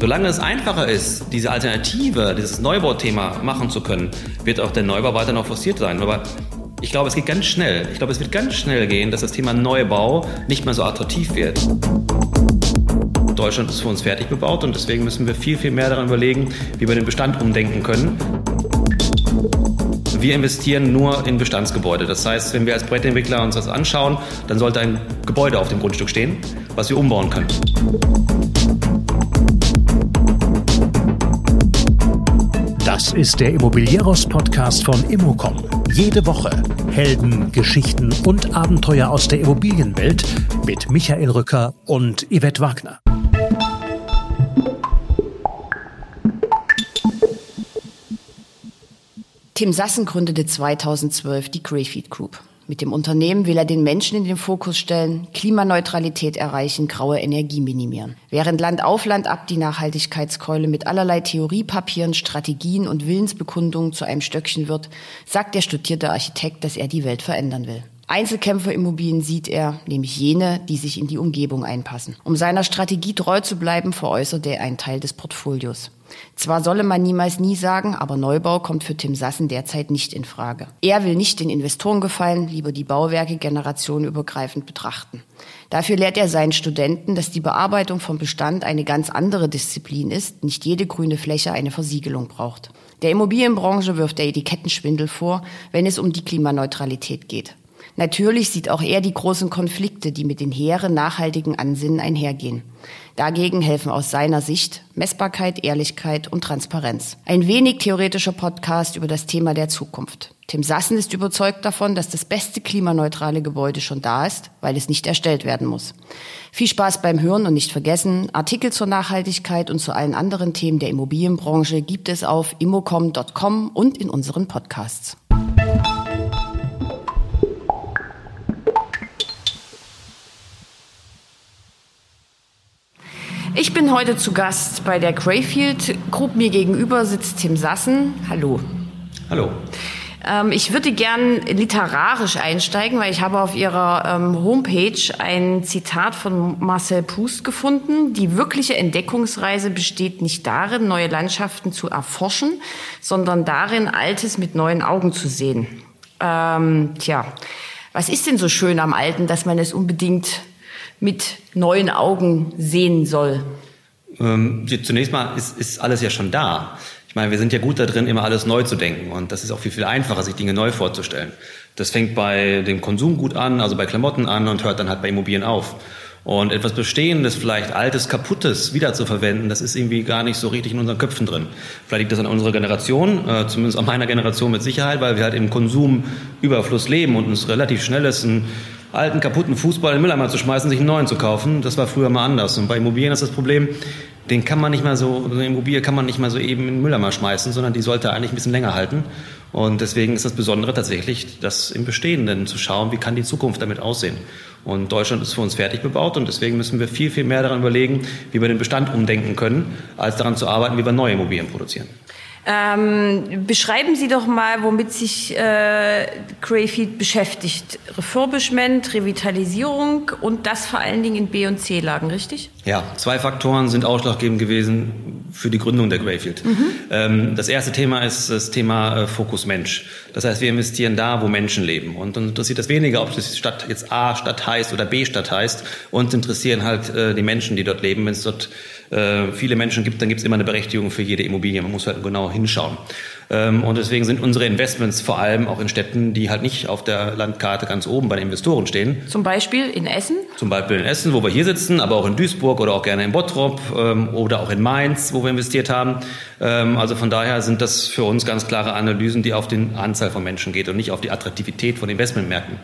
Solange es einfacher ist, diese Alternative, dieses Neubauthema machen zu können, wird auch der Neubau weiter noch forciert sein. Aber ich glaube, es geht ganz schnell. Ich glaube, es wird ganz schnell gehen, dass das Thema Neubau nicht mehr so attraktiv wird. Deutschland ist für uns fertig bebaut und deswegen müssen wir viel, viel mehr daran überlegen, wie wir den Bestand umdenken können. Wir investieren nur in Bestandsgebäude. Das heißt, wenn wir als Projektentwickler uns das anschauen, dann sollte ein Gebäude auf dem Grundstück stehen, was wir umbauen können. Das ist der Immobilieros-Podcast von Immocom. Jede Woche Helden, Geschichten und Abenteuer aus der Immobilienwelt mit Michael Rücker und Yvette Wagner. Tim Sassen gründete 2012 die Greyfeed Group. Mit dem Unternehmen will er den Menschen in den Fokus stellen, Klimaneutralität erreichen, graue Energie minimieren. Während Land auf Land ab die Nachhaltigkeitskeule mit allerlei Theoriepapieren, Strategien und Willensbekundungen zu einem Stöckchen wird, sagt der studierte Architekt, dass er die Welt verändern will. Einzelkämpferimmobilien sieht er, nämlich jene, die sich in die Umgebung einpassen. Um seiner Strategie treu zu bleiben, veräußert er einen Teil des Portfolios. Zwar solle man niemals nie sagen, aber Neubau kommt für Tim Sassen derzeit nicht in Frage. Er will nicht den Investoren gefallen, lieber die Bauwerke generationenübergreifend betrachten. Dafür lehrt er seinen Studenten, dass die Bearbeitung vom Bestand eine ganz andere Disziplin ist, nicht jede grüne Fläche eine Versiegelung braucht. Der Immobilienbranche wirft der Etikettenschwindel vor, wenn es um die Klimaneutralität geht. Natürlich sieht auch er die großen Konflikte, die mit den hehren nachhaltigen Ansinnen einhergehen. Dagegen helfen aus seiner Sicht Messbarkeit, Ehrlichkeit und Transparenz. Ein wenig theoretischer Podcast über das Thema der Zukunft. Tim Sassen ist überzeugt davon, dass das beste klimaneutrale Gebäude schon da ist, weil es nicht erstellt werden muss. Viel Spaß beim Hören und nicht vergessen, Artikel zur Nachhaltigkeit und zu allen anderen Themen der Immobilienbranche gibt es auf immocom.com und in unseren Podcasts. Ich bin heute zu Gast bei der Greyfield Group. Mir gegenüber sitzt Tim Sassen. Hallo. Hallo. Ähm, ich würde gern literarisch einsteigen, weil ich habe auf Ihrer ähm, Homepage ein Zitat von Marcel Proust gefunden. Die wirkliche Entdeckungsreise besteht nicht darin, neue Landschaften zu erforschen, sondern darin, Altes mit neuen Augen zu sehen. Ähm, tja, was ist denn so schön am Alten, dass man es unbedingt mit neuen Augen sehen soll? Ähm, zunächst mal ist, ist alles ja schon da. Ich meine, wir sind ja gut da drin, immer alles neu zu denken. Und das ist auch viel, viel einfacher, sich Dinge neu vorzustellen. Das fängt bei dem Konsum gut an, also bei Klamotten an und hört dann halt bei Immobilien auf. Und etwas Bestehendes, vielleicht Altes, Kaputtes wiederzuverwenden, das ist irgendwie gar nicht so richtig in unseren Köpfen drin. Vielleicht liegt das an unserer Generation, äh, zumindest an meiner Generation mit Sicherheit, weil wir halt im Konsumüberfluss leben und uns relativ schnell ist, ein alten, kaputten Fußball in den Mülleimer zu schmeißen, sich einen neuen zu kaufen. Das war früher mal anders. Und bei Immobilien ist das Problem, den kann man nicht mal so, eine Immobilie kann man nicht mal so eben in den Mülleimer schmeißen, sondern die sollte eigentlich ein bisschen länger halten. Und deswegen ist das Besondere tatsächlich, das im Bestehenden zu schauen, wie kann die Zukunft damit aussehen. Und Deutschland ist für uns fertig bebaut und deswegen müssen wir viel, viel mehr daran überlegen, wie wir den Bestand umdenken können, als daran zu arbeiten, wie wir neue Immobilien produzieren. Ähm, beschreiben Sie doch mal, womit sich äh, Greyfeed beschäftigt. Refurbishment, Revitalisierung und das vor allen Dingen in B- und C-Lagen, richtig? Ja, zwei Faktoren sind ausschlaggebend gewesen für die Gründung der Greyfield. Mhm. Ähm, das erste Thema ist das Thema äh, Fokus Mensch. Das heißt, wir investieren da, wo Menschen leben. Und uns interessiert das weniger, ob das Stadt jetzt A Stadt heißt oder B Stadt heißt. Uns interessieren halt äh, die Menschen, die dort leben. Wenn es dort äh, viele Menschen gibt, dann gibt es immer eine Berechtigung für jede Immobilie. Man muss halt genau hinschauen. Ähm, und deswegen sind unsere Investments vor allem auch in Städten, die halt nicht auf der Landkarte ganz oben bei den Investoren stehen. Zum Beispiel in Essen? Zum Beispiel in Essen, wo wir hier sitzen, aber auch in Duisburg oder auch gerne in Bottrop ähm, oder auch in Mainz, wo wir investiert haben. Ähm, also von daher sind das für uns ganz klare Analysen, die auf die Anzahl von Menschen geht und nicht auf die Attraktivität von Investmentmärkten.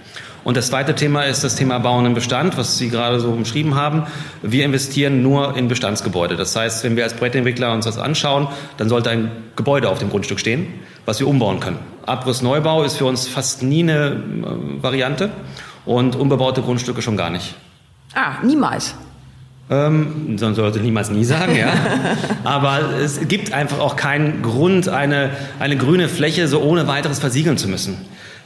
Und das zweite Thema ist das Thema Bauen im Bestand, was Sie gerade so umschrieben haben. Wir investieren nur in Bestandsgebäude. Das heißt, wenn wir als Projektentwickler uns das anschauen, dann sollte ein Gebäude auf dem Grundstück stehen, was wir umbauen können. Abriss Neubau ist für uns fast nie eine äh, Variante und unbebaute Grundstücke schon gar nicht. Ah, niemals. Ähm, man sollte niemals nie sagen, ja. Aber es gibt einfach auch keinen Grund, eine, eine grüne Fläche so ohne weiteres versiegeln zu müssen.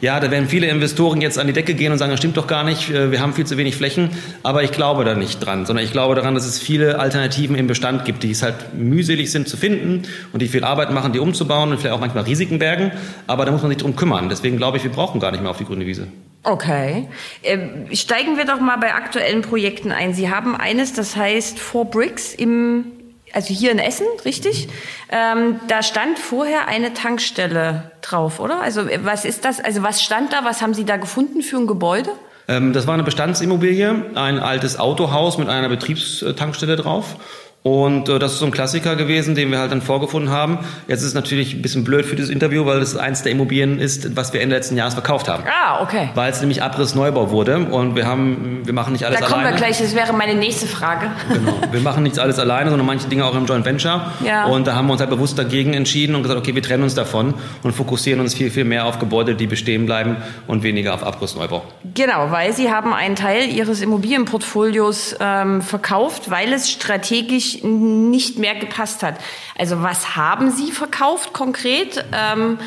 Ja, da werden viele Investoren jetzt an die Decke gehen und sagen, das stimmt doch gar nicht, äh, wir haben viel zu wenig Flächen. Aber ich glaube da nicht dran, sondern ich glaube daran, dass es viele Alternativen im Bestand gibt, die es halt mühselig sind zu finden und die viel Arbeit machen, die umzubauen und vielleicht auch manchmal Risiken bergen. Aber da muss man sich drum kümmern. Deswegen glaube ich, wir brauchen gar nicht mehr auf die grüne Wiese. Okay. Ähm, steigen wir doch mal bei aktuellen Projekten ein. Sie haben eines, das heißt Four Bricks im, also hier in Essen, richtig? Ähm, da stand vorher eine Tankstelle drauf, oder? Also was ist das? Also was stand da? Was haben Sie da gefunden für ein Gebäude? Ähm, das war eine Bestandsimmobilie, ein altes Autohaus mit einer Betriebstankstelle drauf. Und äh, das ist so ein Klassiker gewesen, den wir halt dann vorgefunden haben. Jetzt ist es natürlich ein bisschen blöd für dieses Interview, weil es eins der Immobilien ist, was wir Ende letzten Jahres verkauft haben. Ah, okay. Weil es nämlich Abriss-Neubau wurde und wir haben, wir machen nicht alles alleine. Da kommen alleine. wir gleich, das wäre meine nächste Frage. Genau. Wir machen nicht alles alleine, sondern manche Dinge auch im Joint Venture. Ja. Und da haben wir uns halt bewusst dagegen entschieden und gesagt, okay, wir trennen uns davon und fokussieren uns viel, viel mehr auf Gebäude, die bestehen bleiben und weniger auf Abriss-Neubau. Genau, weil Sie haben einen Teil Ihres Immobilienportfolios ähm, verkauft, weil es strategisch nicht nicht mehr gepasst hat. Also was haben Sie verkauft konkret? Ähm,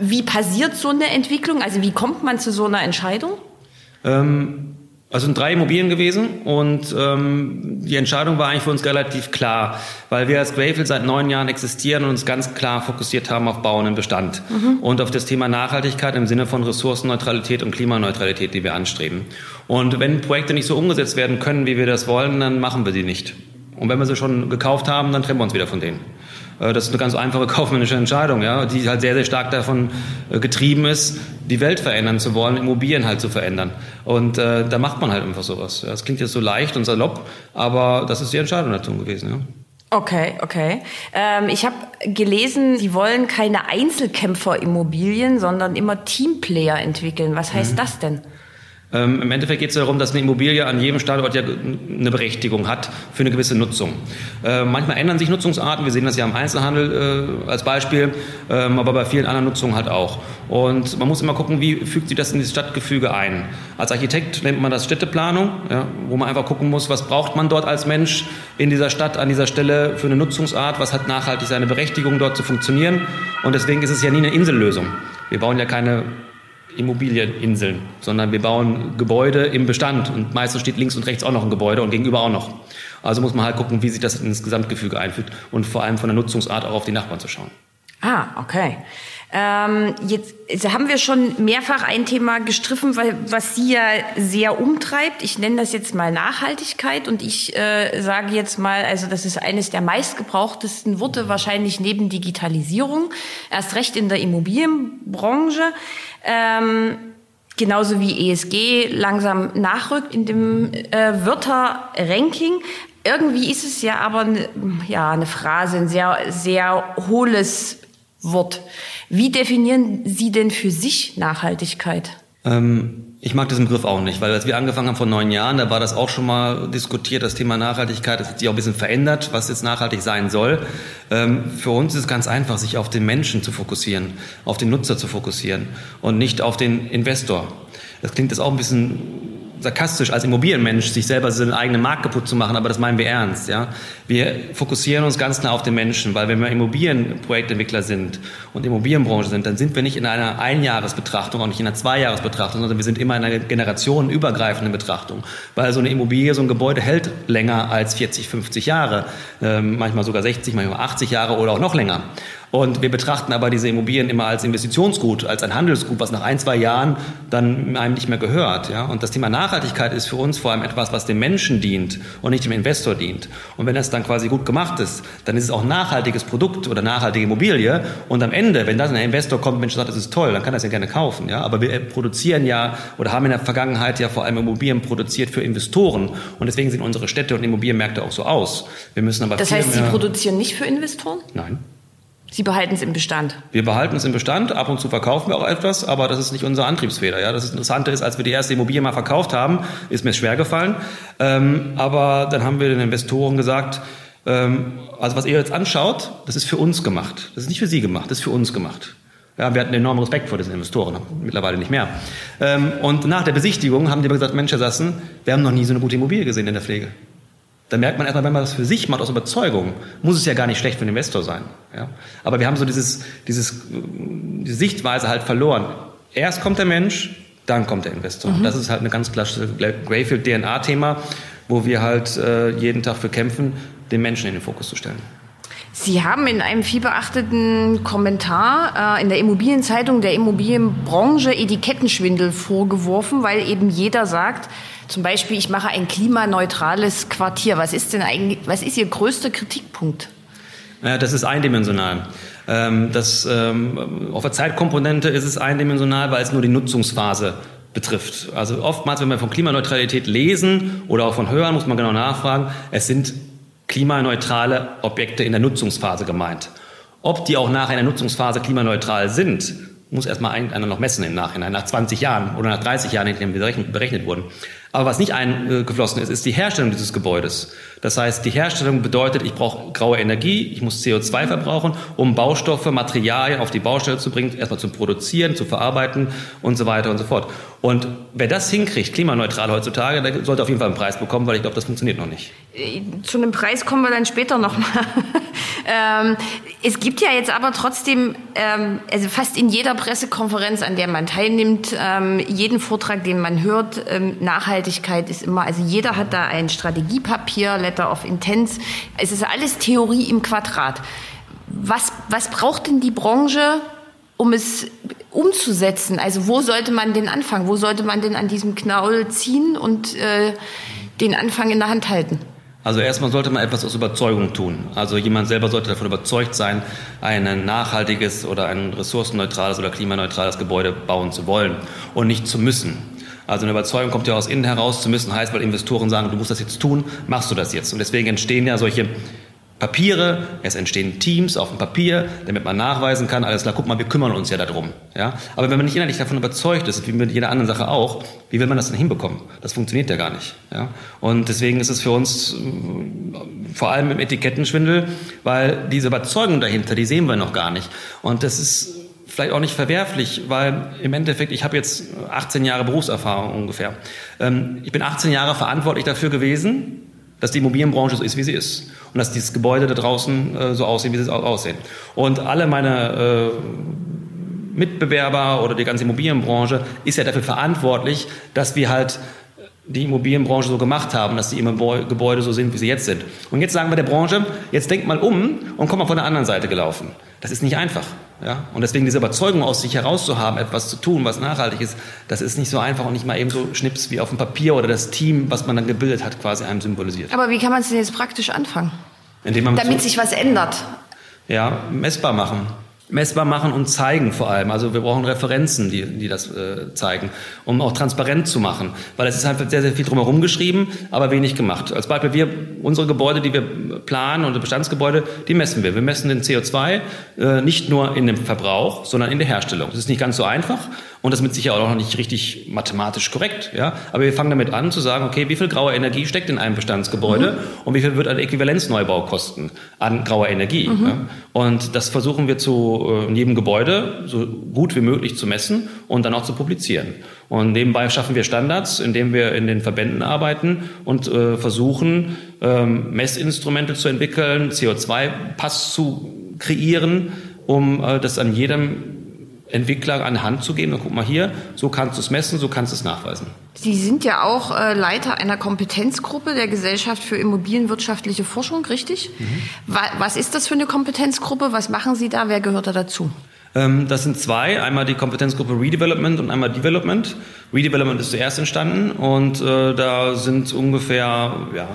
wie passiert so eine Entwicklung? Also wie kommt man zu so einer Entscheidung? Ähm, also sind drei Immobilien gewesen und ähm, die Entscheidung war eigentlich für uns relativ klar, weil wir als Greyfield seit neun Jahren existieren und uns ganz klar fokussiert haben auf Bauen im Bestand mhm. und auf das Thema Nachhaltigkeit im Sinne von Ressourcenneutralität und Klimaneutralität, die wir anstreben. Und wenn Projekte nicht so umgesetzt werden können, wie wir das wollen, dann machen wir sie nicht. Und wenn wir sie schon gekauft haben, dann trennen wir uns wieder von denen. Äh, das ist eine ganz einfache kaufmännische Entscheidung, ja, die halt sehr, sehr stark davon äh, getrieben ist, die Welt verändern zu wollen, Immobilien halt zu verändern. Und äh, da macht man halt einfach sowas. Das klingt jetzt so leicht und salopp, aber das ist die Entscheidung dazu gewesen. Ja. Okay, okay. Ähm, ich habe gelesen, Sie wollen keine Einzelkämpfer-Immobilien, sondern immer Teamplayer entwickeln. Was heißt mhm. das denn? Ähm, Im Endeffekt geht es darum, dass eine Immobilie an jedem Standort ja eine Berechtigung hat für eine gewisse Nutzung. Äh, manchmal ändern sich Nutzungsarten, wir sehen das ja im Einzelhandel äh, als Beispiel, ähm, aber bei vielen anderen Nutzungen halt auch. Und man muss immer gucken, wie fügt sich das in das Stadtgefüge ein. Als Architekt nennt man das Städteplanung, ja, wo man einfach gucken muss, was braucht man dort als Mensch in dieser Stadt, an dieser Stelle für eine Nutzungsart, was hat nachhaltig seine Berechtigung dort zu funktionieren. Und deswegen ist es ja nie eine Insellösung. Wir bauen ja keine Immobilieninseln, sondern wir bauen Gebäude im Bestand und meistens steht links und rechts auch noch ein Gebäude und gegenüber auch noch. Also muss man halt gucken, wie sich das ins Gesamtgefüge einfügt und vor allem von der Nutzungsart auch auf die Nachbarn zu schauen. Ah, okay. Ähm, jetzt haben wir schon mehrfach ein Thema gestriffen, was Sie ja sehr umtreibt. Ich nenne das jetzt mal Nachhaltigkeit und ich äh, sage jetzt mal, also das ist eines der meistgebrauchtesten Worte wahrscheinlich neben Digitalisierung, erst recht in der Immobilienbranche. Ähm, genauso wie ESG langsam nachrückt in dem äh, Wörterranking. Irgendwie ist es ja aber ne, ja eine Phrase, ein sehr sehr hohles Wort. Wie definieren Sie denn für sich Nachhaltigkeit? Ähm, ich mag diesen Begriff auch nicht, weil als wir angefangen haben vor neun Jahren, da war das auch schon mal diskutiert, das Thema Nachhaltigkeit. Das hat sich auch ein bisschen verändert, was jetzt nachhaltig sein soll. Ähm, für uns ist es ganz einfach, sich auf den Menschen zu fokussieren, auf den Nutzer zu fokussieren und nicht auf den Investor. Das klingt jetzt auch ein bisschen sarkastisch als Immobilienmensch, sich selber seinen eigenen Markt kaputt zu machen, aber das meinen wir ernst. Ja? Wir fokussieren uns ganz klar auf den Menschen, weil wenn wir Immobilienprojektentwickler sind und Immobilienbranche sind, dann sind wir nicht in einer Einjahresbetrachtung, auch nicht in einer Zweijahresbetrachtung, sondern wir sind immer in einer generationenübergreifenden Betrachtung, weil so eine Immobilie, so ein Gebäude hält länger als 40, 50 Jahre, ähm, manchmal sogar 60, manchmal 80 Jahre oder auch noch länger. Und wir betrachten aber diese Immobilien immer als Investitionsgut, als ein Handelsgut, was nach ein, zwei Jahren dann einem nicht mehr gehört. Ja? Und das Thema Nachhaltigkeit ist für uns vor allem etwas, was dem Menschen dient und nicht dem Investor dient. Und wenn das dann quasi gut gemacht ist, dann ist es auch ein nachhaltiges Produkt oder nachhaltige Immobilie. Und am Ende, wenn dann ein Investor kommt, Mensch sagt, das ist toll, dann kann er es ja gerne kaufen. Ja? Aber wir produzieren ja oder haben in der Vergangenheit ja vor allem Immobilien produziert für Investoren. Und deswegen sehen unsere Städte und Immobilienmärkte auch so aus. Wir müssen aber das heißt, Sie produzieren nicht für Investoren? Nein. Sie behalten es im Bestand. Wir behalten es im Bestand. Ab und zu verkaufen wir auch etwas, aber das ist nicht unser Antriebsfeder. Ja, das Interessante ist, als wir die erste Immobilie mal verkauft haben, ist mir schwer gefallen. Ähm, aber dann haben wir den Investoren gesagt, ähm, also was ihr jetzt anschaut, das ist für uns gemacht. Das ist nicht für Sie gemacht, das ist für uns gemacht. Ja, wir hatten enormen Respekt vor diesen Investoren, mittlerweile nicht mehr. Ähm, und nach der Besichtigung haben die gesagt, Mensch, Herr Sassen, wir haben noch nie so eine gute Immobilie gesehen in der Pflege. Da merkt man erstmal, wenn man das für sich macht, aus Überzeugung, muss es ja gar nicht schlecht für den Investor sein. Ja? Aber wir haben so dieses, dieses, diese Sichtweise halt verloren. Erst kommt der Mensch, dann kommt der Investor. Mhm. Das ist halt eine ganz klassische Greyfield-DNA-Thema, wo wir halt äh, jeden Tag für kämpfen, den Menschen in den Fokus zu stellen. Sie haben in einem vielbeachteten Kommentar äh, in der Immobilienzeitung der Immobilienbranche Etikettenschwindel vorgeworfen, weil eben jeder sagt, zum Beispiel, ich mache ein klimaneutrales Quartier. Was ist denn eigentlich, was ist Ihr größter Kritikpunkt? Ja, das ist eindimensional. Ähm, das, ähm, auf der Zeitkomponente ist es eindimensional, weil es nur die Nutzungsphase betrifft. Also oftmals, wenn wir von Klimaneutralität lesen oder auch von hören, muss man genau nachfragen, es sind klimaneutrale Objekte in der Nutzungsphase gemeint. Ob die auch nachher in der Nutzungsphase klimaneutral sind, muss erstmal einer noch messen im Nachhinein, nach 20 Jahren oder nach 30 Jahren, in denen berechnet, berechnet wurden. Aber was nicht eingeflossen ist, ist die Herstellung dieses Gebäudes. Das heißt, die Herstellung bedeutet, ich brauche graue Energie, ich muss CO2 verbrauchen, um Baustoffe, Materialien auf die Baustelle zu bringen, erstmal zu produzieren, zu verarbeiten und so weiter und so fort. Und wer das hinkriegt, klimaneutral heutzutage, der sollte auf jeden Fall einen Preis bekommen, weil ich glaube, das funktioniert noch nicht. Zu einem Preis kommen wir dann später nochmal. ähm, es gibt ja jetzt aber trotzdem, ähm, also fast in jeder Pressekonferenz, an der man teilnimmt, ähm, jeden Vortrag, den man hört, ähm, Nachhaltigkeit ist immer, also jeder hat da ein Strategiepapier, Letter of Intents. Es ist alles Theorie im Quadrat. Was, was braucht denn die Branche, um es umzusetzen? Also wo sollte man denn anfangen? Wo sollte man denn an diesem Knaul ziehen und äh, den Anfang in der Hand halten? Also erstmal sollte man etwas aus Überzeugung tun. Also jemand selber sollte davon überzeugt sein, ein nachhaltiges oder ein ressourcenneutrales oder klimaneutrales Gebäude bauen zu wollen und nicht zu müssen. Also eine Überzeugung kommt ja aus innen heraus zu müssen, heißt, weil Investoren sagen, du musst das jetzt tun, machst du das jetzt. Und deswegen entstehen ja solche Papiere, es entstehen Teams auf dem Papier, damit man nachweisen kann, alles klar, guck mal, wir kümmern uns ja darum. Ja? Aber wenn man nicht innerlich davon überzeugt ist, wie mit jeder anderen Sache auch, wie will man das denn hinbekommen? Das funktioniert ja gar nicht. Ja? Und deswegen ist es für uns äh, vor allem im Etikettenschwindel, weil diese Überzeugung dahinter, die sehen wir noch gar nicht. Und das ist vielleicht auch nicht verwerflich, weil im Endeffekt, ich habe jetzt 18 Jahre Berufserfahrung ungefähr. Ähm, ich bin 18 Jahre verantwortlich dafür gewesen, dass die Immobilienbranche so ist, wie sie ist. Und dass dieses Gebäude da draußen äh, so aussehen, wie sie aussehen. Und alle meine äh, Mitbewerber oder die ganze Immobilienbranche ist ja dafür verantwortlich, dass wir halt die Immobilienbranche so gemacht haben, dass die Gebäude so sind, wie sie jetzt sind. Und jetzt sagen wir der Branche, jetzt denkt mal um und kommt mal von der anderen Seite gelaufen. Das ist nicht einfach. Ja? Und deswegen diese Überzeugung aus sich herauszuhaben, etwas zu tun, was nachhaltig ist, das ist nicht so einfach und nicht mal eben so schnips wie auf dem Papier oder das Team, was man dann gebildet hat, quasi einem symbolisiert. Aber wie kann man es denn jetzt praktisch anfangen? Indem man Damit so, sich was ändert. Ja, messbar machen messbar machen und zeigen vor allem. Also wir brauchen Referenzen, die, die das äh, zeigen, um auch transparent zu machen. Weil es ist einfach sehr, sehr viel drumherum geschrieben, aber wenig gemacht. Als Beispiel, wir, unsere Gebäude, die wir planen, unsere Bestandsgebäude, die messen wir. Wir messen den CO2 äh, nicht nur in dem Verbrauch, sondern in der Herstellung. Das ist nicht ganz so einfach und das ist mit Sicherheit auch noch nicht richtig mathematisch korrekt. Ja? Aber wir fangen damit an zu sagen, okay, wie viel graue Energie steckt in einem Bestandsgebäude mhm. und wie viel wird ein Äquivalenzneubau kosten an grauer Energie. Mhm. Ja? Und das versuchen wir zu äh, in jedem Gebäude so gut wie möglich zu messen und dann auch zu publizieren. Und nebenbei schaffen wir Standards, indem wir in den Verbänden arbeiten und äh, versuchen, ähm, Messinstrumente zu entwickeln, CO2-Pass zu kreieren, um äh, das an jedem Entwickler an Hand zu geben. Und guck mal hier, so kannst du es messen, so kannst du es nachweisen. Sie sind ja auch äh, Leiter einer Kompetenzgruppe der Gesellschaft für Immobilienwirtschaftliche Forschung, richtig? Mhm. Was ist das für eine Kompetenzgruppe? Was machen Sie da? Wer gehört da dazu? Ähm, das sind zwei, einmal die Kompetenzgruppe Redevelopment und einmal Development. Redevelopment ist zuerst entstanden und äh, da sind ungefähr ja,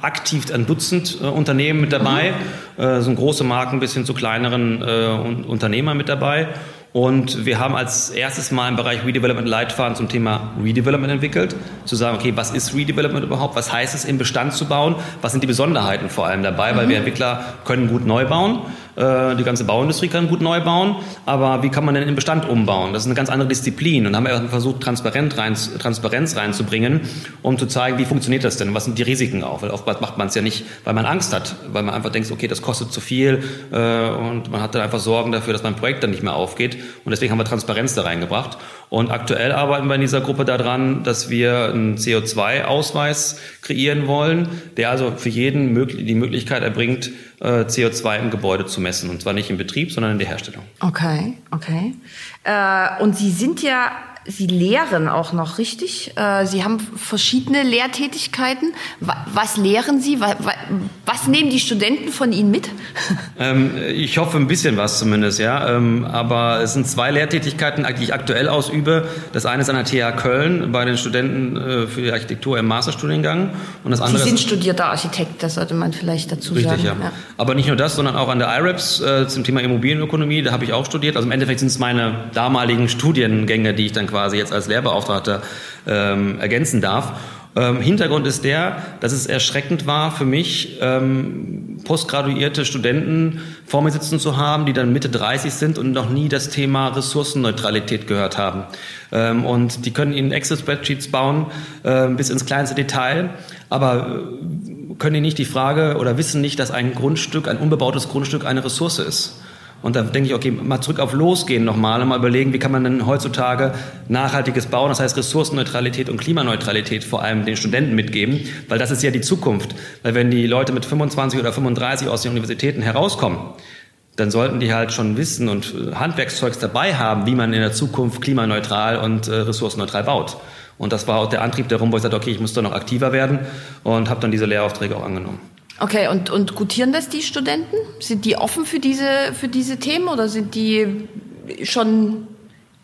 aktiv ein Dutzend äh, Unternehmen mit dabei, mhm. äh, sind große Marken bis hin zu kleineren äh, Unternehmern mit dabei. Und wir haben als erstes mal im Bereich Redevelopment Leitfaden zum Thema Redevelopment entwickelt, zu sagen, okay, was ist Redevelopment überhaupt? Was heißt es, im Bestand zu bauen? Was sind die Besonderheiten vor allem dabei? Mhm. Weil wir Entwickler können gut neu bauen. Äh, die ganze Bauindustrie kann gut neu bauen. Aber wie kann man denn den Bestand umbauen? Das ist eine ganz andere Disziplin. Und haben wir versucht, Transparenz, rein, Transparenz reinzubringen, um zu zeigen, wie funktioniert das denn? Was sind die Risiken auch? Weil oftmals macht man es ja nicht, weil man Angst hat, weil man einfach denkt, okay, das kostet zu viel äh, und man hat dann einfach Sorgen dafür, dass mein Projekt dann nicht mehr aufgeht. Und deswegen haben wir Transparenz da reingebracht. Und aktuell arbeiten wir in dieser Gruppe daran, dass wir einen CO2-Ausweis kreieren wollen, der also für jeden die Möglichkeit erbringt, äh, CO2 im Gebäude zu messen. Und zwar nicht im Betrieb, sondern in der Herstellung. Okay, okay. Äh, und Sie sind ja Sie lehren auch noch, richtig? Äh, Sie haben verschiedene Lehrtätigkeiten. Was lehren Sie? Was nehmen die Studenten von Ihnen mit? Ähm, ich hoffe ein bisschen was zumindest, ja. Ähm, aber es sind zwei Lehrtätigkeiten, die ich aktuell ausübe. Das eine ist an der TH Köln bei den Studenten äh, für die Architektur im Masterstudiengang. Und das andere Sie sind studierter Architekt, das sollte man vielleicht dazu richtig, sagen. Ja. ja. Aber nicht nur das, sondern auch an der IREPS äh, zum Thema Immobilienökonomie. Da habe ich auch studiert. Also im Endeffekt sind es meine damaligen Studiengänge, die ich dann quasi jetzt als Lehrbeauftragter ähm, ergänzen darf. Ähm, Hintergrund ist der, dass es erschreckend war für mich, ähm, postgraduierte Studenten vor mir sitzen zu haben, die dann Mitte 30 sind und noch nie das Thema Ressourcenneutralität gehört haben. Ähm, und die können ihnen Excel-Spreadsheets bauen äh, bis ins kleinste Detail, aber äh, können ihnen nicht die Frage oder wissen nicht, dass ein Grundstück, ein unbebautes Grundstück eine Ressource ist. Und da denke ich, okay, mal zurück auf Losgehen nochmal und mal überlegen, wie kann man denn heutzutage nachhaltiges Bauen, das heißt Ressourcenneutralität und Klimaneutralität vor allem den Studenten mitgeben, weil das ist ja die Zukunft. Weil wenn die Leute mit 25 oder 35 aus den Universitäten herauskommen, dann sollten die halt schon wissen und äh, Handwerkszeugs dabei haben, wie man in der Zukunft klimaneutral und äh, ressourcenneutral baut. Und das war auch der Antrieb darum, wo ich sagte, okay, ich muss da noch aktiver werden und habe dann diese Lehraufträge auch angenommen. Okay, und, und gutieren das die Studenten? Sind die offen für diese, für diese Themen oder sind die schon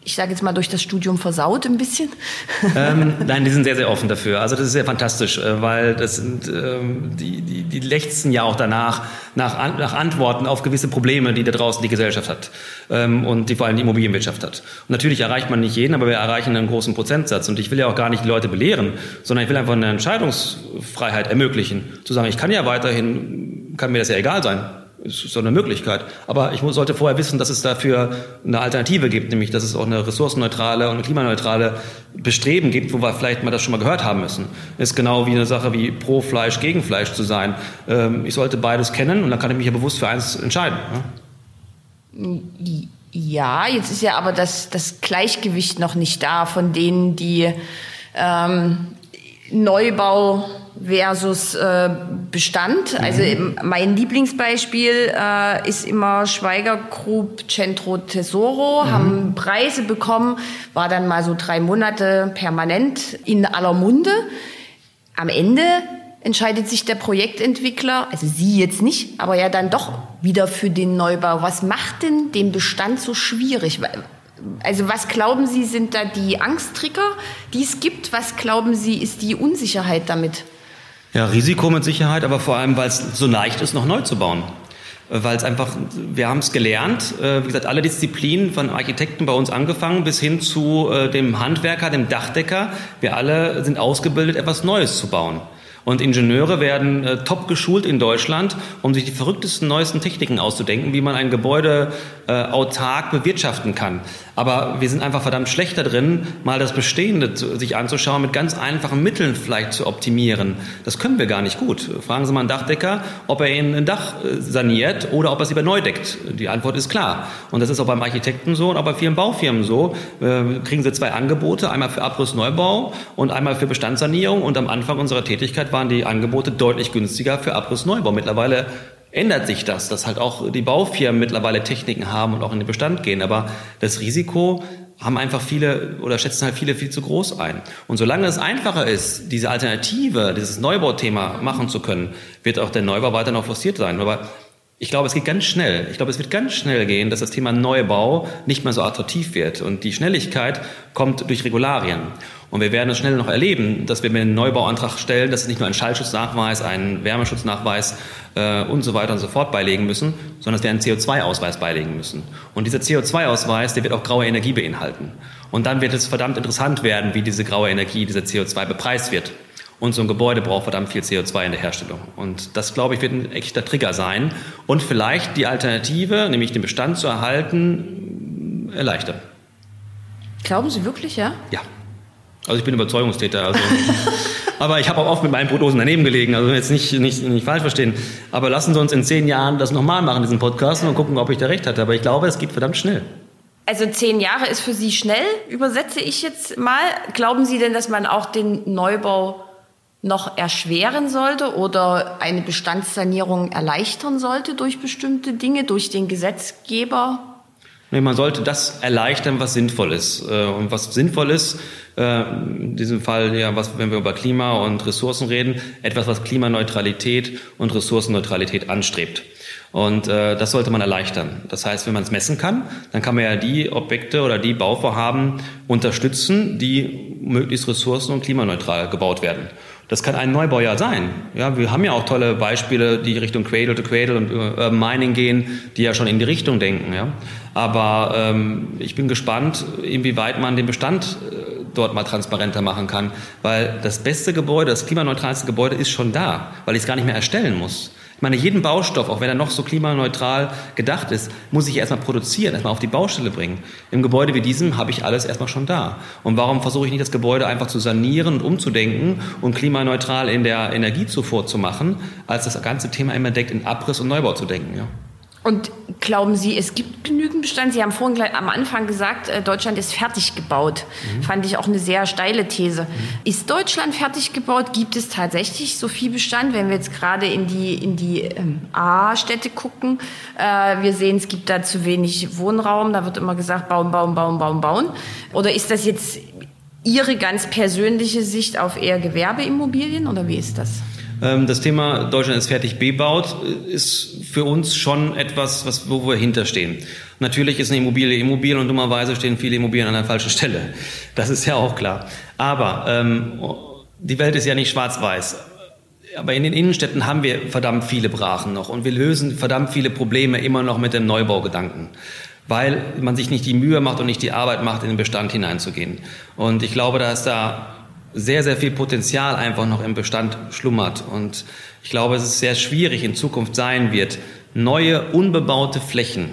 ich sage jetzt mal, durch das Studium versaut ein bisschen? Ähm, nein, die sind sehr, sehr offen dafür. Also das ist sehr fantastisch, äh, weil das sind, ähm, die, die, die lechzen ja auch danach nach, nach Antworten auf gewisse Probleme, die da draußen die Gesellschaft hat ähm, und die vor allem die Immobilienwirtschaft hat. Und natürlich erreicht man nicht jeden, aber wir erreichen einen großen Prozentsatz. Und ich will ja auch gar nicht die Leute belehren, sondern ich will einfach eine Entscheidungsfreiheit ermöglichen. Zu sagen, ich kann ja weiterhin, kann mir das ja egal sein ist so eine Möglichkeit. Aber ich sollte vorher wissen, dass es dafür eine Alternative gibt, nämlich dass es auch eine ressourcenneutrale und klimaneutrale Bestreben gibt, wo wir vielleicht mal das schon mal gehört haben müssen. Ist genau wie eine Sache wie pro Fleisch, gegen Fleisch zu sein. Ähm, ich sollte beides kennen und dann kann ich mich ja bewusst für eins entscheiden. Ja, jetzt ist ja aber das, das Gleichgewicht noch nicht da von denen, die ähm, Neubau versus äh, Bestand. Also mhm. mein Lieblingsbeispiel äh, ist immer Schweiger Group Centro Tesoro, mhm. haben Preise bekommen, war dann mal so drei Monate permanent in aller Munde. Am Ende entscheidet sich der Projektentwickler, also Sie jetzt nicht, aber ja dann doch wieder für den Neubau. Was macht denn den Bestand so schwierig? Also was glauben Sie, sind da die Angsttrigger, die es gibt? Was glauben Sie, ist die Unsicherheit damit? Ja, Risiko mit Sicherheit, aber vor allem, weil es so leicht ist, noch neu zu bauen. Weil es einfach, wir haben es gelernt, äh, wie gesagt, alle Disziplinen von Architekten bei uns angefangen bis hin zu äh, dem Handwerker, dem Dachdecker. Wir alle sind ausgebildet, etwas Neues zu bauen. Und Ingenieure werden äh, top geschult in Deutschland, um sich die verrücktesten, neuesten Techniken auszudenken, wie man ein Gebäude äh, autark bewirtschaften kann. Aber wir sind einfach verdammt schlechter drin, mal das Bestehende sich anzuschauen, mit ganz einfachen Mitteln vielleicht zu optimieren. Das können wir gar nicht gut. Fragen Sie mal einen Dachdecker, ob er Ihnen ein Dach äh, saniert oder ob er es lieber neu deckt. Die Antwort ist klar. Und das ist auch beim Architekten so und auch bei vielen Baufirmen so. Äh, kriegen Sie zwei Angebote, einmal für Abriss-Neubau und einmal für Bestandssanierung. Und am Anfang unserer Tätigkeit waren die Angebote deutlich günstiger für Abriss-Neubau. Mittlerweile ändert sich das, dass halt auch die Baufirmen mittlerweile Techniken haben und auch in den Bestand gehen. Aber das Risiko haben einfach viele oder schätzen halt viele viel zu groß ein. Und solange es einfacher ist, diese Alternative, dieses Neubauthema machen zu können, wird auch der Neubau weiter noch forciert sein. Aber ich glaube, es geht ganz schnell. Ich glaube, es wird ganz schnell gehen, dass das Thema Neubau nicht mehr so attraktiv wird. Und die Schnelligkeit kommt durch Regularien. Und wir werden es schnell noch erleben, dass wir mit einem Neubauantrag stellen, dass es nicht nur einen Schallschutznachweis, einen Wärmeschutznachweis äh, und so weiter und so fort beilegen müssen, sondern dass wir einen CO2-Ausweis beilegen müssen. Und dieser CO2-Ausweis, der wird auch graue Energie beinhalten. Und dann wird es verdammt interessant werden, wie diese graue Energie, dieser CO2 bepreist wird. Und so ein Gebäude braucht verdammt viel CO2 in der Herstellung. Und das, glaube ich, wird ein echter Trigger sein. Und vielleicht die Alternative, nämlich den Bestand zu erhalten, erleichtern. Glauben Sie wirklich, ja? Ja. Also ich bin Überzeugungstäter. Also. aber ich habe auch oft mit meinen Brotdosen daneben gelegen. Also jetzt nicht, nicht, nicht falsch verstehen. Aber lassen Sie uns in zehn Jahren das nochmal machen, diesen Podcast, und gucken, ob ich da recht hatte. Aber ich glaube, es geht verdammt schnell. Also zehn Jahre ist für Sie schnell, übersetze ich jetzt mal. Glauben Sie denn, dass man auch den Neubau noch erschweren sollte oder eine Bestandssanierung erleichtern sollte durch bestimmte Dinge, durch den Gesetzgeber? Man sollte das erleichtern, was sinnvoll ist. Äh, und was sinnvoll ist, äh, in diesem Fall, ja, was, wenn wir über Klima und Ressourcen reden, etwas, was Klimaneutralität und Ressourcenneutralität anstrebt. Und äh, das sollte man erleichtern. Das heißt, wenn man es messen kann, dann kann man ja die Objekte oder die Bauvorhaben unterstützen, die möglichst ressourcen- und klimaneutral gebaut werden. Das kann ein Neubaujahr sein. Ja, wir haben ja auch tolle Beispiele, die Richtung Cradle to Cradle und Urban Mining gehen, die ja schon in die Richtung denken. Ja. Aber ähm, ich bin gespannt, inwieweit man den Bestand äh, dort mal transparenter machen kann, weil das beste Gebäude, das klimaneutralste Gebäude ist schon da, weil ich es gar nicht mehr erstellen muss. Ich meine, jeden Baustoff, auch wenn er noch so klimaneutral gedacht ist, muss ich erstmal produzieren, erstmal auf die Baustelle bringen. Im Gebäude wie diesem habe ich alles erstmal schon da. Und warum versuche ich nicht, das Gebäude einfach zu sanieren und umzudenken und klimaneutral in der Energiezufuhr zu machen, als das ganze Thema immer deckt, in Abriss und Neubau zu denken? Ja. Und glauben Sie, es gibt genügend Bestand? Sie haben vorhin gleich am Anfang gesagt, äh, Deutschland ist fertig gebaut. Mhm. Fand ich auch eine sehr steile These. Mhm. Ist Deutschland fertig gebaut? Gibt es tatsächlich so viel Bestand? Wenn wir jetzt gerade in die, in die ähm, A-Städte gucken, äh, wir sehen, es gibt da zu wenig Wohnraum. Da wird immer gesagt, bauen, bauen, bauen, bauen, bauen. Oder ist das jetzt Ihre ganz persönliche Sicht auf eher Gewerbeimmobilien oder wie ist das? Ähm, das Thema Deutschland ist fertig bebaut ist für uns schon etwas, was, wo wir hinterstehen. Natürlich ist eine Immobilie Immobilie und dummerweise stehen viele Immobilien an der falschen Stelle. Das ist ja auch klar. Aber ähm, die Welt ist ja nicht schwarz-weiß. Aber in den Innenstädten haben wir verdammt viele Brachen noch und wir lösen verdammt viele Probleme immer noch mit dem Neubaugedanken weil man sich nicht die Mühe macht und nicht die Arbeit macht, in den Bestand hineinzugehen. Und ich glaube, da ist da sehr, sehr viel Potenzial einfach noch im Bestand schlummert. Und ich glaube, es ist sehr schwierig in Zukunft sein wird, neue unbebaute Flächen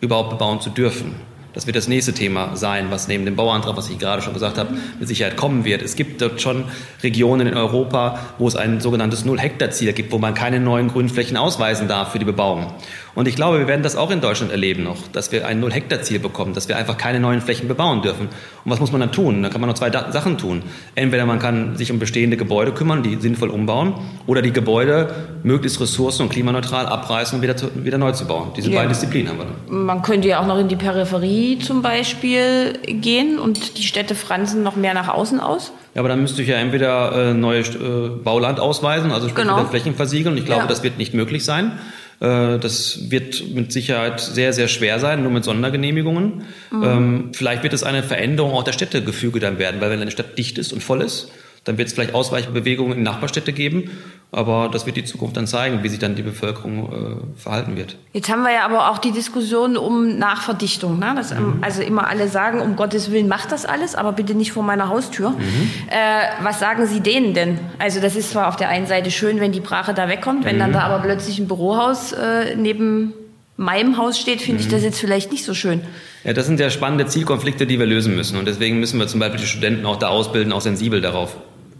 überhaupt bebauen zu dürfen. Das wird das nächste Thema sein, was neben dem Bauantrag, was ich gerade schon gesagt habe, mit Sicherheit kommen wird. Es gibt dort schon Regionen in Europa, wo es ein sogenanntes Null-Hektar-Ziel gibt, wo man keine neuen Grünflächen ausweisen darf für die Bebauung. Und ich glaube, wir werden das auch in Deutschland erleben noch, dass wir ein Null-Hektar-Ziel bekommen, dass wir einfach keine neuen Flächen bebauen dürfen. Und was muss man dann tun? Da kann man noch zwei Sachen tun. Entweder man kann sich um bestehende Gebäude kümmern, die sinnvoll umbauen, oder die Gebäude möglichst ressourcen- und klimaneutral abreißen und wieder, wieder neu zu bauen. Diese ja. beiden Disziplinen haben wir. Dann. Man könnte ja auch noch in die Peripherie zum Beispiel gehen und die Städte fransen noch mehr nach außen aus. Ja, aber dann müsste ich ja entweder äh, neues äh, Bauland ausweisen, also sprich genau. Flächen versiegeln. Und ich glaube, ja. das wird nicht möglich sein. Äh, das wird mit Sicherheit sehr, sehr schwer sein, nur mit Sondergenehmigungen. Mhm. Ähm, vielleicht wird es eine Veränderung auch der Städtegefüge dann werden, weil wenn eine Stadt dicht ist und voll ist, dann wird es vielleicht Ausweichbewegungen in Nachbarstädte geben, aber das wird die Zukunft dann zeigen, wie sich dann die Bevölkerung äh, verhalten wird. Jetzt haben wir ja aber auch die Diskussion um Nachverdichtung. Ne? Dass, ähm, mhm. Also immer alle sagen, um Gottes Willen macht das alles, aber bitte nicht vor meiner Haustür. Mhm. Äh, was sagen Sie denen denn? Also das ist zwar auf der einen Seite schön, wenn die Brache da wegkommt, wenn mhm. dann da aber plötzlich ein Bürohaus äh, neben meinem Haus steht, finde ich das mhm. jetzt vielleicht nicht so schön. Ja, das sind ja spannende Zielkonflikte, die wir lösen müssen. Und deswegen müssen wir zum Beispiel die Studenten auch da ausbilden, auch sensibel darauf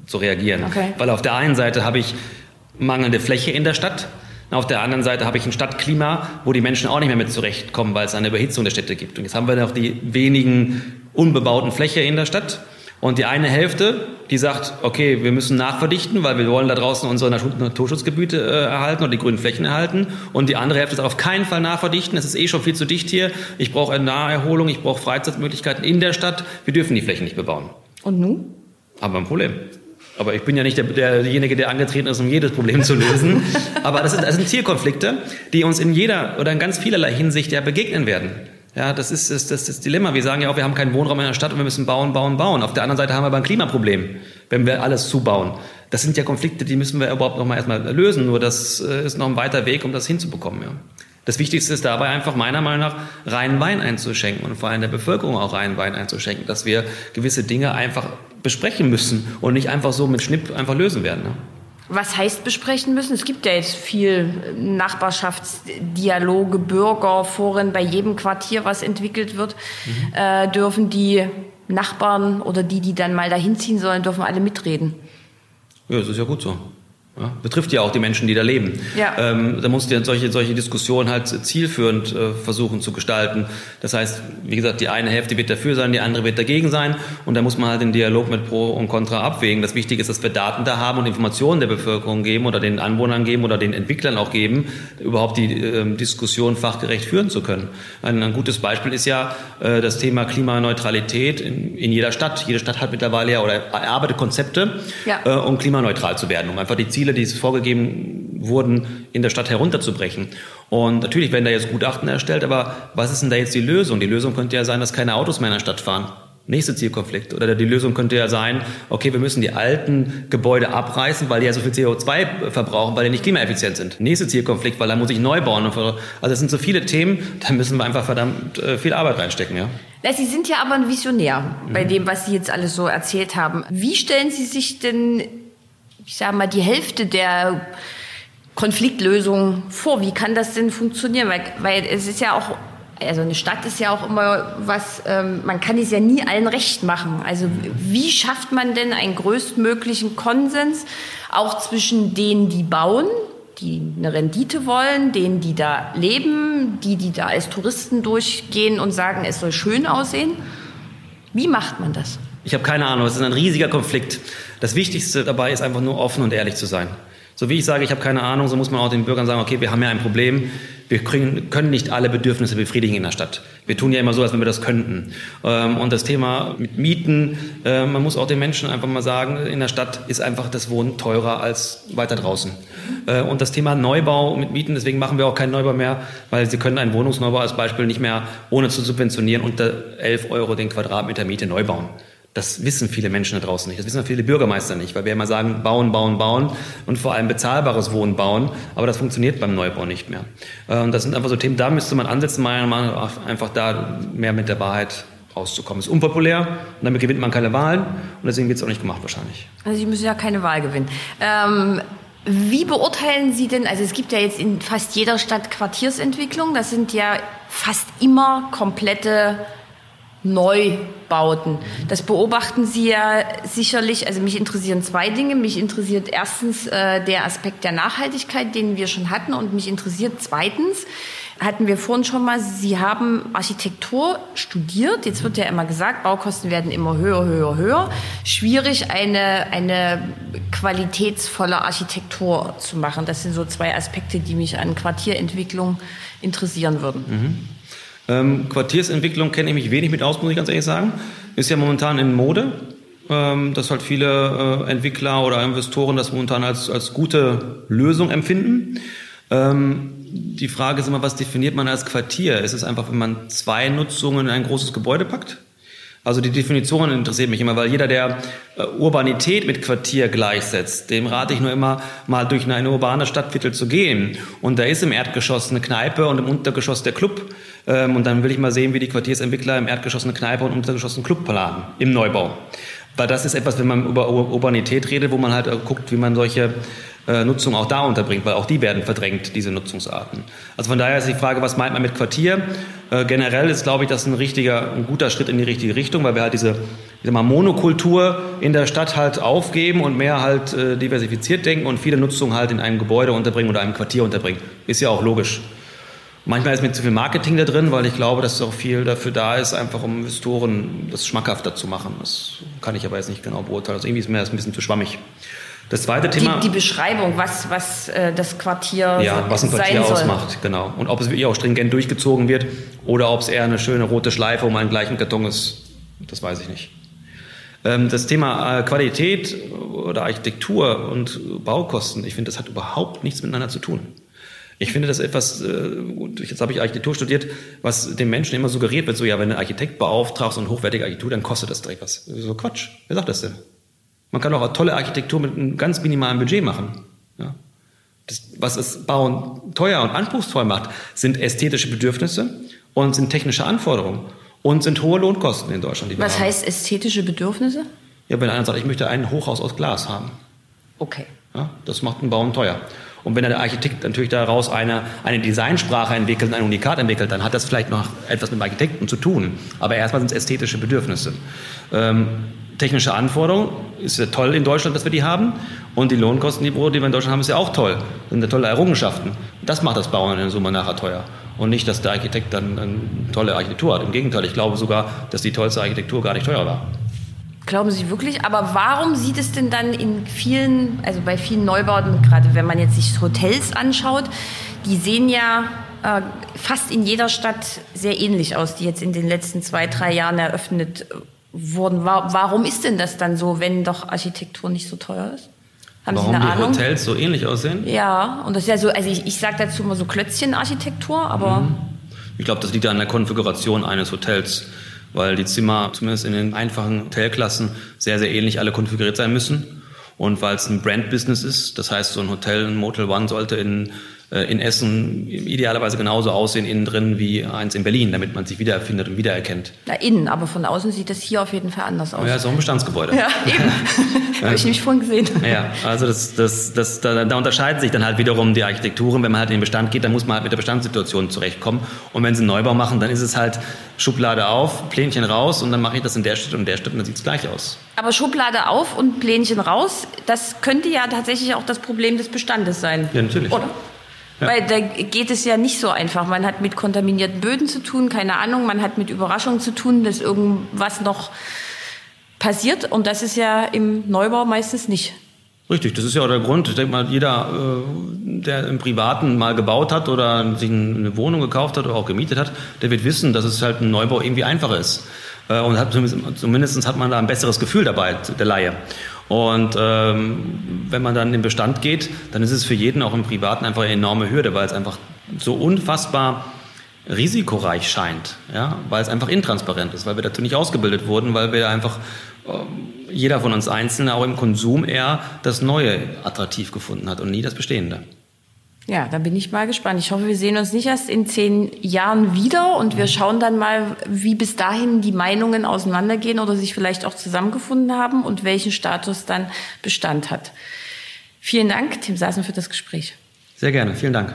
zu reagieren. Okay. Weil auf der einen Seite habe ich mangelnde Fläche in der Stadt. Auf der anderen Seite habe ich ein Stadtklima, wo die Menschen auch nicht mehr mit zurechtkommen, weil es eine Überhitzung der Städte gibt. Und jetzt haben wir noch die wenigen unbebauten Fläche in der Stadt. Und die eine Hälfte, die sagt, okay, wir müssen nachverdichten, weil wir wollen da draußen unsere Naturschutzgebiete äh, erhalten oder die grünen Flächen erhalten. Und die andere Hälfte sagt, auf keinen Fall nachverdichten, es ist eh schon viel zu dicht hier. Ich brauche eine Naherholung, ich brauche Freizeitmöglichkeiten in der Stadt. Wir dürfen die Flächen nicht bebauen. Und nun? Haben wir ein Problem. Aber ich bin ja nicht der, derjenige, der angetreten ist, um jedes Problem zu lösen. Aber das sind, das sind Zielkonflikte, die uns in jeder oder in ganz vielerlei Hinsicht ja begegnen werden. Ja, das ist das, das, das Dilemma. Wir sagen ja auch, wir haben keinen Wohnraum in der Stadt und wir müssen bauen, bauen, bauen. Auf der anderen Seite haben wir aber ein Klimaproblem, wenn wir alles zubauen. Das sind ja Konflikte, die müssen wir überhaupt noch mal erstmal lösen. Nur das äh, ist noch ein weiter Weg, um das hinzubekommen. Ja. Das Wichtigste ist dabei einfach meiner Meinung nach reinen Wein einzuschenken und vor allem der Bevölkerung auch reinen Wein einzuschenken, dass wir gewisse Dinge einfach besprechen müssen und nicht einfach so mit Schnipp einfach lösen werden. Ne? Was heißt besprechen müssen? Es gibt ja jetzt viel Nachbarschaftsdialoge, Bürgerforen bei jedem Quartier, was entwickelt wird. Mhm. Äh, dürfen die Nachbarn oder die, die dann mal dahin ziehen sollen, dürfen alle mitreden. Ja, das ist ja gut so. Ja, betrifft ja auch die Menschen, die da leben. Ja. Ähm, da musst du solche, solche Diskussionen halt zielführend äh, versuchen zu gestalten. Das heißt, wie gesagt, die eine Hälfte wird dafür sein, die andere wird dagegen sein. Und da muss man halt den Dialog mit Pro und Contra abwägen. Das Wichtige ist, dass wir Daten da haben und Informationen der Bevölkerung geben oder den Anwohnern geben oder den Entwicklern auch geben, überhaupt die äh, Diskussion fachgerecht führen zu können. Ein, ein gutes Beispiel ist ja äh, das Thema Klimaneutralität in, in, jeder Stadt. Jede Stadt hat mittlerweile ja oder erarbeitet Konzepte, ja. äh, um klimaneutral zu werden, um einfach die Ziele Ziele, die vorgegeben wurden, in der Stadt herunterzubrechen. Und natürlich werden da jetzt Gutachten erstellt, aber was ist denn da jetzt die Lösung? Die Lösung könnte ja sein, dass keine Autos mehr in der Stadt fahren. Nächste Zielkonflikt. Oder die Lösung könnte ja sein, okay, wir müssen die alten Gebäude abreißen, weil die ja so viel CO2 verbrauchen, weil die nicht klimaeffizient sind. Nächste Zielkonflikt, weil da muss ich neu bauen. Also es sind so viele Themen, da müssen wir einfach verdammt äh, viel Arbeit reinstecken, ja. Sie sind ja aber ein Visionär bei mhm. dem, was Sie jetzt alles so erzählt haben. Wie stellen Sie sich denn ich sage mal, die Hälfte der Konfliktlösung vor. Wie kann das denn funktionieren? Weil, weil es ist ja auch, also eine Stadt ist ja auch immer was, ähm, man kann es ja nie allen recht machen. Also wie schafft man denn einen größtmöglichen Konsens, auch zwischen denen, die bauen, die eine Rendite wollen, denen, die da leben, die, die da als Touristen durchgehen und sagen, es soll schön aussehen? Wie macht man das? Ich habe keine Ahnung, es ist ein riesiger Konflikt. Das Wichtigste dabei ist einfach nur offen und ehrlich zu sein. So wie ich sage, ich habe keine Ahnung, so muss man auch den Bürgern sagen, okay, wir haben ja ein Problem, wir können nicht alle Bedürfnisse befriedigen in der Stadt. Wir tun ja immer so, als wenn wir das könnten. Ähm, und das Thema mit Mieten, äh, man muss auch den Menschen einfach mal sagen, in der Stadt ist einfach das Wohnen teurer als weiter draußen. Äh, und das Thema Neubau mit Mieten, deswegen machen wir auch keinen Neubau mehr, weil Sie können einen Wohnungsneubau als Beispiel nicht mehr ohne zu subventionieren unter 11 Euro den Quadratmeter Miete neu bauen. Das wissen viele Menschen da draußen nicht. Das wissen viele Bürgermeister nicht, weil wir immer sagen, bauen, bauen, bauen und vor allem bezahlbares Wohnen bauen. Aber das funktioniert beim Neubau nicht mehr. Und ähm, das sind einfach so Themen, da müsste man ansetzen, meiner Meinung nach, einfach da mehr mit der Wahrheit rauszukommen. Ist unpopulär und damit gewinnt man keine Wahlen und deswegen wird es auch nicht gemacht wahrscheinlich. Also Sie müssen ja keine Wahl gewinnen. Ähm wie beurteilen Sie denn, also es gibt ja jetzt in fast jeder Stadt Quartiersentwicklung, das sind ja fast immer komplette Neubauten. Das beobachten Sie ja sicherlich. Also mich interessieren zwei Dinge. Mich interessiert erstens äh, der Aspekt der Nachhaltigkeit, den wir schon hatten, und mich interessiert zweitens, hatten wir vorhin schon mal, Sie haben Architektur studiert. Jetzt wird ja immer gesagt, Baukosten werden immer höher, höher, höher. Schwierig, eine, eine qualitätsvolle Architektur zu machen. Das sind so zwei Aspekte, die mich an Quartierentwicklung interessieren würden. Mhm. Ähm, Quartiersentwicklung kenne ich mich wenig mit aus, muss ich ganz ehrlich sagen. Ist ja momentan in Mode, ähm, dass halt viele äh, Entwickler oder Investoren das momentan als, als gute Lösung empfinden. Ähm, die Frage ist immer, was definiert man als Quartier? Ist es einfach, wenn man zwei Nutzungen in ein großes Gebäude packt? Also die Definition interessiert mich immer, weil jeder, der äh, Urbanität mit Quartier gleichsetzt, dem rate ich nur immer, mal durch eine urbane Stadtviertel zu gehen. Und da ist im Erdgeschoss eine Kneipe und im Untergeschoss der Club. Ähm, und dann will ich mal sehen, wie die Quartiersentwickler im Erdgeschoss eine Kneipe und im Untergeschoss einen Club planen, im Neubau. Weil das ist etwas, wenn man über Urbanität redet, wo man halt guckt, wie man solche äh, Nutzung auch da unterbringt, weil auch die werden verdrängt, diese Nutzungsarten. Also von daher ist die Frage, was meint man mit Quartier? Äh, generell ist, glaube ich, das ein richtiger, ein guter Schritt in die richtige Richtung, weil wir halt diese ich sag mal, Monokultur in der Stadt halt aufgeben und mehr halt äh, diversifiziert denken und viele Nutzungen halt in einem Gebäude unterbringen oder einem Quartier unterbringen. Ist ja auch logisch. Manchmal ist mir zu viel Marketing da drin, weil ich glaube, dass auch viel dafür da ist, einfach um Investoren das schmackhafter zu machen. Das kann ich aber jetzt nicht genau beurteilen. Also irgendwie ist mir das ein bisschen zu schwammig. Das zweite Thema. Die, die Beschreibung, was, was äh, das Quartier Ja, was ein Quartier ausmacht, genau. Und ob es wirklich auch stringent durchgezogen wird oder ob es eher eine schöne rote Schleife um einen gleichen Karton ist, das weiß ich nicht. Ähm, das Thema äh, Qualität oder Architektur und Baukosten, ich finde, das hat überhaupt nichts miteinander zu tun. Ich finde das etwas, äh, jetzt habe ich Architektur studiert, was den Menschen immer suggeriert wird, so ja, wenn du einen Architekt beauftragst und hochwertige Architektur, dann kostet das direkt was. So Quatsch. Wer sagt das denn? Man kann auch eine tolle Architektur mit einem ganz minimalen Budget machen. Ja. Das, was das Bauen teuer und anspruchsvoll macht, sind ästhetische Bedürfnisse und sind technische Anforderungen und sind hohe Lohnkosten in Deutschland. was haben. heißt ästhetische Bedürfnisse? Ja, wenn einer sagt, ich möchte ein Hochhaus aus Glas haben. Okay. Ja, das macht ein Bauen teuer. Und wenn der Architekt natürlich daraus eine, eine Designsprache entwickelt, ein Unikat entwickelt, dann hat das vielleicht noch etwas mit dem Architekten zu tun. Aber erstmal sind es ästhetische Bedürfnisse. Ähm, technische Anforderung ist ja toll in Deutschland, dass wir die haben. Und die Lohnkostenniveau, die wir in Deutschland haben, ist ja auch toll. Das sind ja tolle Errungenschaften. Das macht das Bauen in Summe nachher teuer. Und nicht, dass der Architekt dann eine tolle Architektur hat. Im Gegenteil, ich glaube sogar, dass die tollste Architektur gar nicht teuer war. Glauben Sie wirklich? Aber warum sieht es denn dann in vielen, also bei vielen Neubauten, gerade wenn man jetzt sich Hotels anschaut, die sehen ja äh, fast in jeder Stadt sehr ähnlich aus, die jetzt in den letzten zwei, drei Jahren eröffnet wurden. Warum ist denn das dann so, wenn doch Architektur nicht so teuer ist? Haben Warum Sie eine die Ahnung? Hotels so ähnlich aussehen? Ja, und das ist ja so, also ich, ich sage dazu immer so Klötzchenarchitektur, aber. Mhm. Ich glaube, das liegt an der Konfiguration eines Hotels, weil die Zimmer, zumindest in den einfachen Hotelklassen, sehr, sehr ähnlich alle konfiguriert sein müssen. Und weil es ein Brand-Business ist, das heißt, so ein Hotel, ein Motel One sollte in in Essen idealerweise genauso aussehen innen drin wie eins in Berlin, damit man sich wiedererfindet und wiedererkennt. Na, innen, aber von außen sieht das hier auf jeden Fall anders aus. Ja, so ein Bestandsgebäude. Ja, eben. Habe ich nämlich vorhin gesehen. Ja, also das, das, das, da, da unterscheiden sich dann halt wiederum die Architekturen. Wenn man halt in den Bestand geht, dann muss man halt mit der Bestandssituation zurechtkommen. Und wenn sie einen Neubau machen, dann ist es halt Schublade auf, Plänchen raus und dann mache ich das in der Stadt und der Stadt und dann sieht es gleich aus. Aber Schublade auf und Plänchen raus, das könnte ja tatsächlich auch das Problem des Bestandes sein. Ja, natürlich. Oder? Weil da geht es ja nicht so einfach. Man hat mit kontaminierten Böden zu tun, keine Ahnung, man hat mit Überraschungen zu tun, dass irgendwas noch passiert und das ist ja im Neubau meistens nicht. Richtig, das ist ja auch der Grund. Ich denke mal, jeder, äh, der im Privaten mal gebaut hat oder sich eine Wohnung gekauft hat oder auch gemietet hat, der wird wissen, dass es halt ein Neubau irgendwie einfacher ist. Äh, und hat, zumindest hat man da ein besseres Gefühl dabei, der Laie. Und ähm, wenn man dann in den Bestand geht, dann ist es für jeden auch im Privaten einfach eine enorme Hürde, weil es einfach so unfassbar risikoreich scheint, ja, weil es einfach intransparent ist, weil wir dazu nicht ausgebildet wurden, weil wir einfach äh, jeder von uns Einzelne auch im Konsum eher das Neue attraktiv gefunden hat und nie das Bestehende. Ja, da bin ich mal gespannt. Ich hoffe, wir sehen uns nicht erst in zehn Jahren wieder und wir schauen dann mal, wie bis dahin die Meinungen auseinandergehen oder sich vielleicht auch zusammengefunden haben und welchen Status dann Bestand hat. Vielen Dank, Tim Sassen, für das Gespräch. Sehr gerne, vielen Dank.